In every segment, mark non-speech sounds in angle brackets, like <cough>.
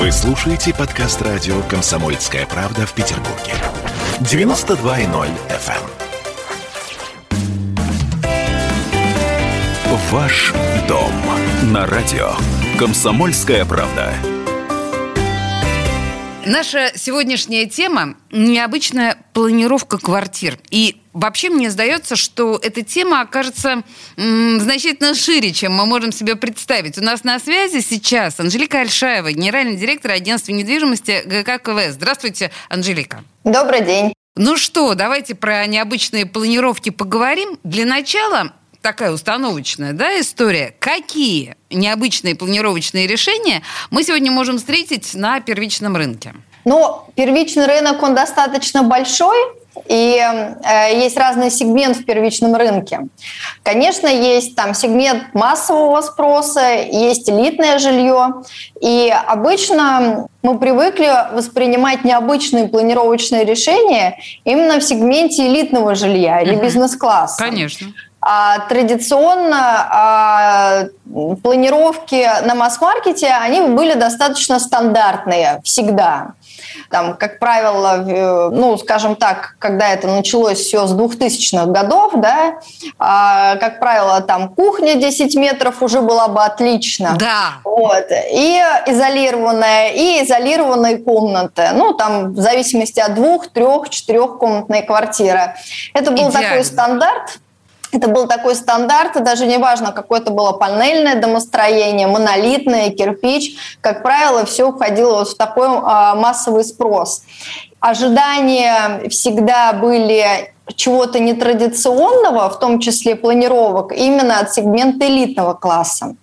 Вы слушаете подкаст радио «Комсомольская правда» в Петербурге. 92.0 FM. эм. Ваш дом на радио «Комсомольская правда». Наша сегодняшняя тема – необычная планировка квартир. И вообще мне сдается, что эта тема окажется м, значительно шире, чем мы можем себе представить. У нас на связи сейчас Анжелика Альшаева, генеральный директор агентства недвижимости ГК КВС. Здравствуйте, Анжелика. Добрый день. Ну что, давайте про необычные планировки поговорим. Для начала такая установочная да, история. Какие необычные планировочные решения мы сегодня можем встретить на первичном рынке? Ну, первичный рынок, он достаточно большой, и э, есть разный сегмент в первичном рынке. Конечно, есть там сегмент массового спроса, есть элитное жилье. И обычно мы привыкли воспринимать необычные планировочные решения именно в сегменте элитного жилья или бизнес-класса. Конечно. А, традиционно а, планировки на масс-маркете, они были достаточно стандартные всегда. Там, как правило, ну, скажем так, когда это началось все с 2000-х годов, да, а, как правило, там кухня 10 метров уже была бы отлично. Да. Вот. И изолированная, и изолированные комнаты. Ну, там, в зависимости от двух, трех, четырехкомнатной квартиры. Это был Идеально. такой стандарт. Это был такой стандарт, и даже неважно, какое это было панельное домостроение, монолитное, кирпич, как правило, все входило вот в такой э, массовый спрос. Ожидания всегда были чего-то нетрадиционного, в том числе планировок, именно от сегмента элитного класса.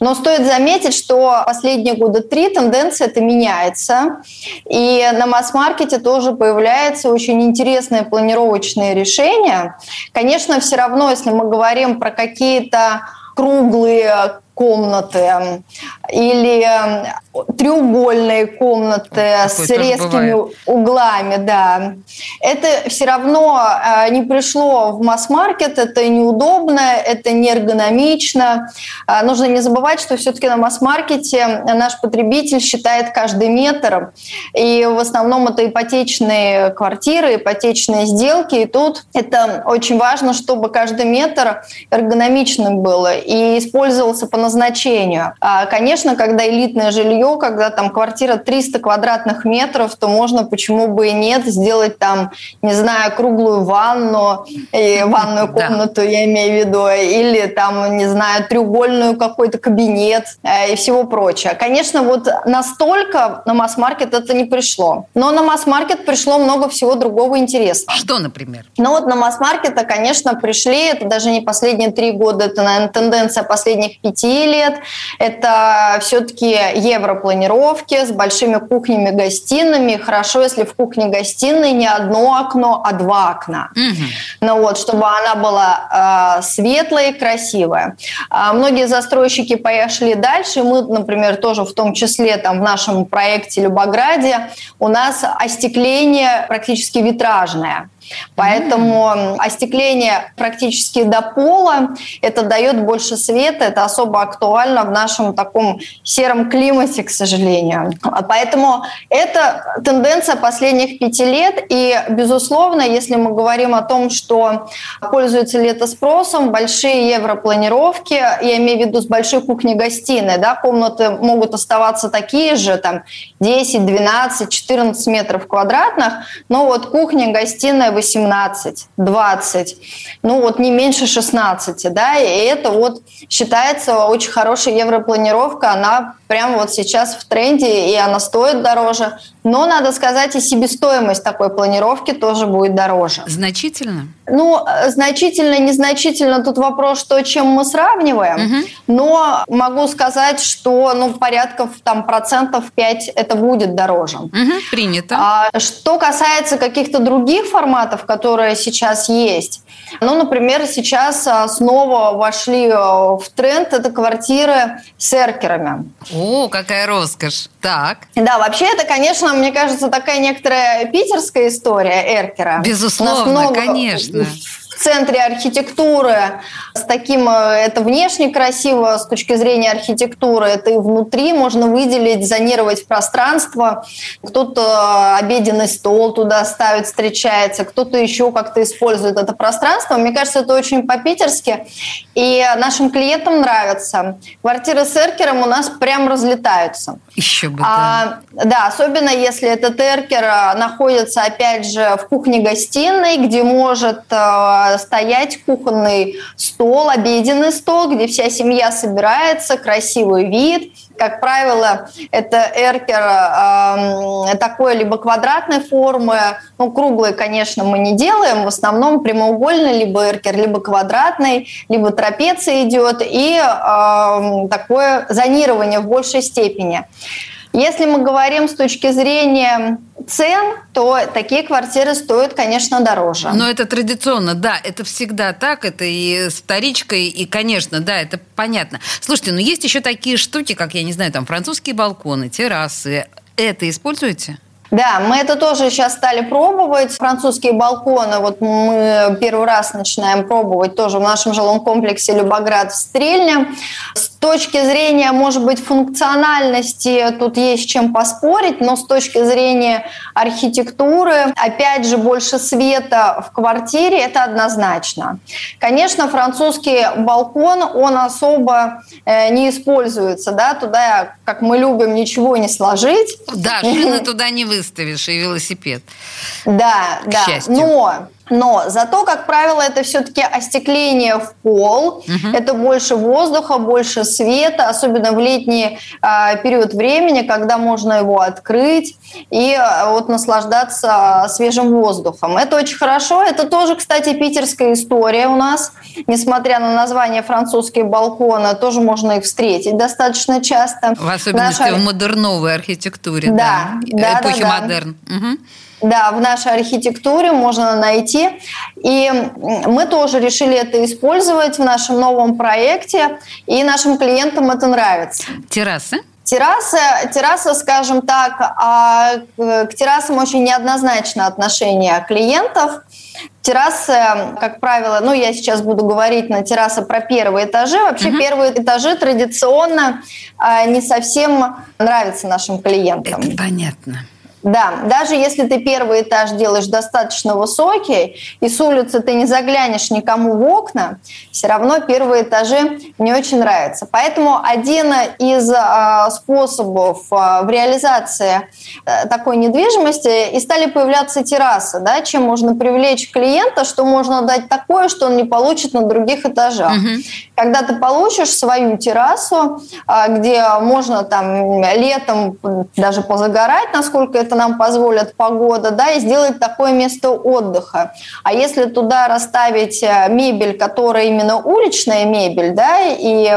Но стоит заметить, что последние года три тенденция это меняется. И на масс-маркете тоже появляются очень интересные планировочные решения. Конечно, все равно, если мы говорим про какие-то круглые комнаты или треугольные комнаты Такое с резкими бывает. углами, да. Это все равно э, не пришло в масс-маркет, это неудобно, это не эргономично. Э, нужно не забывать, что все-таки на масс-маркете наш потребитель считает каждый метр, и в основном это ипотечные квартиры, ипотечные сделки, и тут это очень важно, чтобы каждый метр эргономичным был и использовался по назначению. А, конечно, когда элитное жилье, когда там квартира 300 квадратных метров, то можно, почему бы и нет, сделать там, не знаю, круглую ванну, и <laughs> ванную комнату, я имею в виду, или там, не знаю, треугольную какой-то кабинет э, и всего прочее. Конечно, вот настолько на масс-маркет это не пришло. Но на масс-маркет пришло много всего другого интересного. Что, например? Ну вот на масс-маркета, конечно, пришли, это даже не последние три года, это, наверное, тенденция последних пяти лет. Это все-таки европланировки с большими кухнями-гостиными. Хорошо, если в кухне-гостиной не одно окно, а два окна. Угу. Ну вот, чтобы она была э, светлая и красивая. А многие застройщики пошли дальше. Мы, например, тоже в том числе там в нашем проекте Любограде у нас остекление практически витражное. Поэтому остекление практически до пола, это дает больше света, это особо актуально в нашем таком сером климате, к сожалению. Поэтому это тенденция последних пяти лет, и, безусловно, если мы говорим о том, что пользуется ли это спросом, большие европланировки, я имею в виду с большой кухней-гостиной, да, комнаты могут оставаться такие же, там, 10, 12, 14 метров квадратных, но вот кухня-гостиная 18, 20, ну вот не меньше 16, да, и это вот считается очень хорошая европланировка, она прямо вот сейчас в тренде, и она стоит дороже, но надо сказать, и себестоимость такой планировки тоже будет дороже. Значительно? Ну, значительно, незначительно, тут вопрос, что чем мы сравниваем, угу. но могу сказать, что ну, порядка там, процентов 5 это будет дороже. Угу, принято. А, что касается каких-то других форматов, которые сейчас есть, ну, например, сейчас а, снова вошли а, в тренд это квартиры с эркерами. О, какая роскошь. Так. Да, вообще это, конечно, мне кажется, такая некоторая питерская история эркера. Безусловно, много, конечно. В центре архитектуры с таким, э, это внешне красиво с точки зрения архитектуры, это и внутри можно выделить, зонировать пространство. Кто-то обеденный стол туда ставит, встречается, кто-то еще как-то использует это пространство. Мне кажется, это очень по-питерски. И нашим клиентам нравится. Квартиры с эркером у нас прям разлетаются. Еще бы, да. А, да, особенно если этот эркер а, находится, опять же, в кухне-гостиной, где может э, стоять кухонный стол, обеденный стол, где вся семья собирается, красивый вид – как правило, это эркер э, такой либо квадратной формы, ну, круглый, конечно, мы не делаем, в основном прямоугольный, либо эркер, либо квадратный, либо трапеция идет, и э, такое зонирование в большей степени. Если мы говорим с точки зрения цен, то такие квартиры стоят, конечно, дороже. Но это традиционно, да, это всегда так, это и вторичка, и, конечно, да, это понятно. Слушайте, но есть еще такие штуки, как, я не знаю, там французские балконы, террасы. Это используете? Да, мы это тоже сейчас стали пробовать. Французские балконы, вот мы первый раз начинаем пробовать тоже в нашем жилом комплексе Любоград в Стрельне. С точки зрения, может быть, функциональности тут есть чем поспорить, но с точки зрения архитектуры, опять же, больше света в квартире, это однозначно. Конечно, французский балкон, он особо э, не используется, да, туда, как мы любим, ничего не сложить. Да, шины <laughs> туда не вы выставишь и велосипед. Да, да. Счастью. Но но зато, как правило, это все-таки остекление в пол, угу. это больше воздуха, больше света, особенно в летний э, период времени, когда можно его открыть и э, вот наслаждаться свежим воздухом. Это очень хорошо. Это тоже, кстати, питерская история у нас. Несмотря на название французские балконы, тоже можно их встретить достаточно часто. В особенности Наша... в модерновой архитектуре, да, да, эпохи да, да. модерн. Угу. Да, в нашей архитектуре можно найти. И мы тоже решили это использовать в нашем новом проекте, и нашим клиентам это нравится. Террасы? Террасы, терраса, скажем так, а к террасам очень неоднозначно отношение клиентов. Террасы, как правило, ну я сейчас буду говорить на террасы про первые этажи. Вообще угу. первые этажи традиционно а, не совсем нравятся нашим клиентам. Это понятно. Да, даже если ты первый этаж делаешь достаточно высокий, и с улицы ты не заглянешь никому в окна, все равно первые этажи не очень нравятся. Поэтому один из э, способов э, в реализации э, такой недвижимости и стали появляться террасы, да, чем можно привлечь клиента, что можно дать такое, что он не получит на других этажах. Угу. Когда ты получишь свою террасу, э, где можно там летом даже позагорать, насколько это нам позволит погода, да, и сделать такое место отдыха. А если туда расставить э, мебель, которая именно уличная мебель, да, и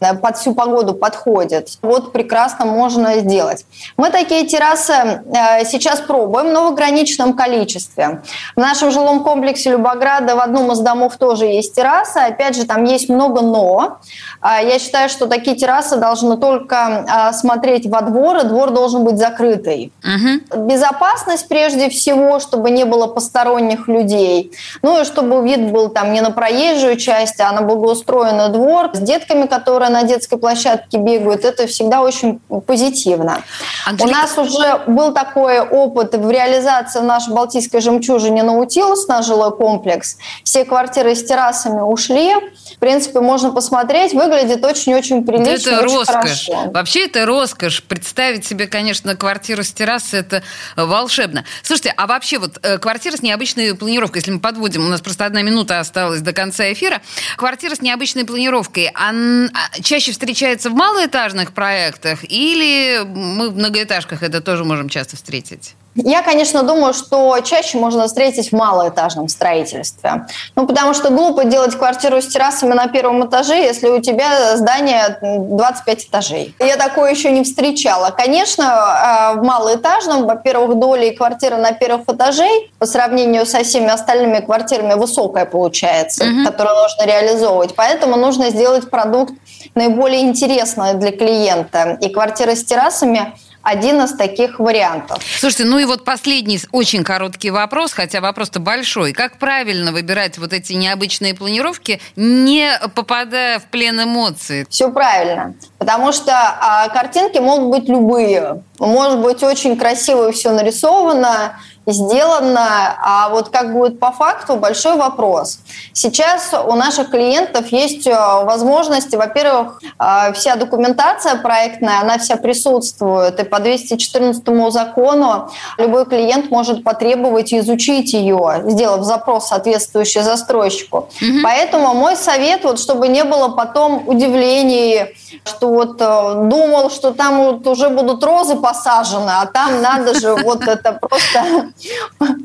э, под всю погоду подходит, вот прекрасно можно сделать. Мы такие террасы э, сейчас пробуем, но в ограниченном количестве. В нашем жилом комплексе Любограда в одном из домов тоже есть терраса. Опять же, там есть много «но». Я считаю, что такие террасы должны только смотреть во двор, и двор должен быть закрытый. Угу. Безопасность прежде всего, чтобы не было посторонних людей. Ну и чтобы вид был там не на проезжую часть, а на благоустроенный двор с детками, которые на детской площадке бегают. Это всегда очень позитивно. Анжелика... У нас уже был такой опыт в реализации нашей Балтийской жемчужине Наутилус, наш жилой комплекс. Все квартиры с террасами ушли. В принципе, можно посмотреть. Выглядит очень-очень прилично. Да это роскошь. Хорошо. Вообще это роскошь. Представить себе, конечно, квартиру с террасой, это волшебно. Слушайте, а вообще вот э, квартира с необычной планировкой, если мы подводим, у нас просто одна минута осталась до конца эфира, квартира с необычной планировкой, она чаще встречается в малоэтажных проектах или мы в многоэтажках это тоже можем часто встретить? Я, конечно, думаю, что чаще можно встретить в малоэтажном строительстве. Ну, потому что глупо делать квартиру с террасами на первом этаже, если у тебя здание 25 этажей. Я такое еще не встречала. Конечно, а, в малоэтажном, во-первых, доля и квартира на первых этажей по сравнению со всеми остальными квартирами высокая получается, mm-hmm. которую нужно реализовывать. Поэтому нужно сделать продукт наиболее интересный для клиента. И квартира с террасами один из таких вариантов. Слушайте, ну и вот последний очень короткий вопрос, хотя вопрос-то большой. Как правильно выбирать вот эти необычные планировки, не попадая в плен эмоций? Все правильно, потому что а, картинки могут быть любые. Может быть очень красиво все нарисовано, сделано, а вот как будет по факту, большой вопрос. Сейчас у наших клиентов есть э, возможности, во-первых, э, вся документация проектная, она вся присутствует, и по 214 закону любой клиент может потребовать изучить ее, сделав запрос соответствующий застройщику. Угу. Поэтому мой совет, вот, чтобы не было потом удивлений, что вот э, думал, что там вот уже будут розы посажены, а там надо же вот это просто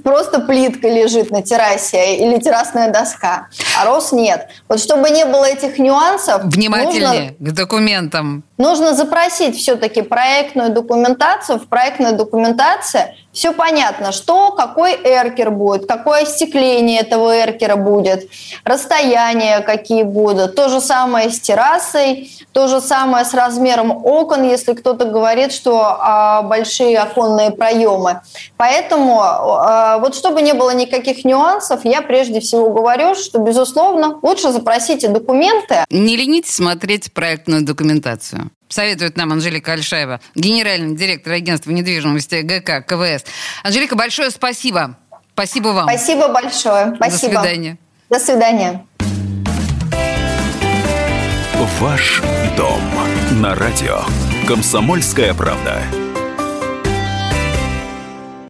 просто плитка лежит на террасе или террасная доска, а роз нет. Вот чтобы не было этих нюансов... Внимательнее нужно, к документам. Нужно запросить все-таки проектную документацию. В проектной документации все понятно, что, какой эркер будет, какое остекление этого эркера будет, расстояния какие будут. То же самое с террасой, то же самое с размером окон, если кто-то говорит, что а, большие оконные проемы. Поэтому а, вот чтобы не было никаких нюансов, я прежде всего говорю, что, безусловно, лучше запросите документы. Не ленитесь смотреть проектную документацию советует нам Анжелика Альшаева, генеральный директор агентства недвижимости ГК КВС. Анжелика, большое спасибо. Спасибо вам. Спасибо большое. Спасибо. До свидания. До свидания. Ваш дом на радио. Комсомольская правда.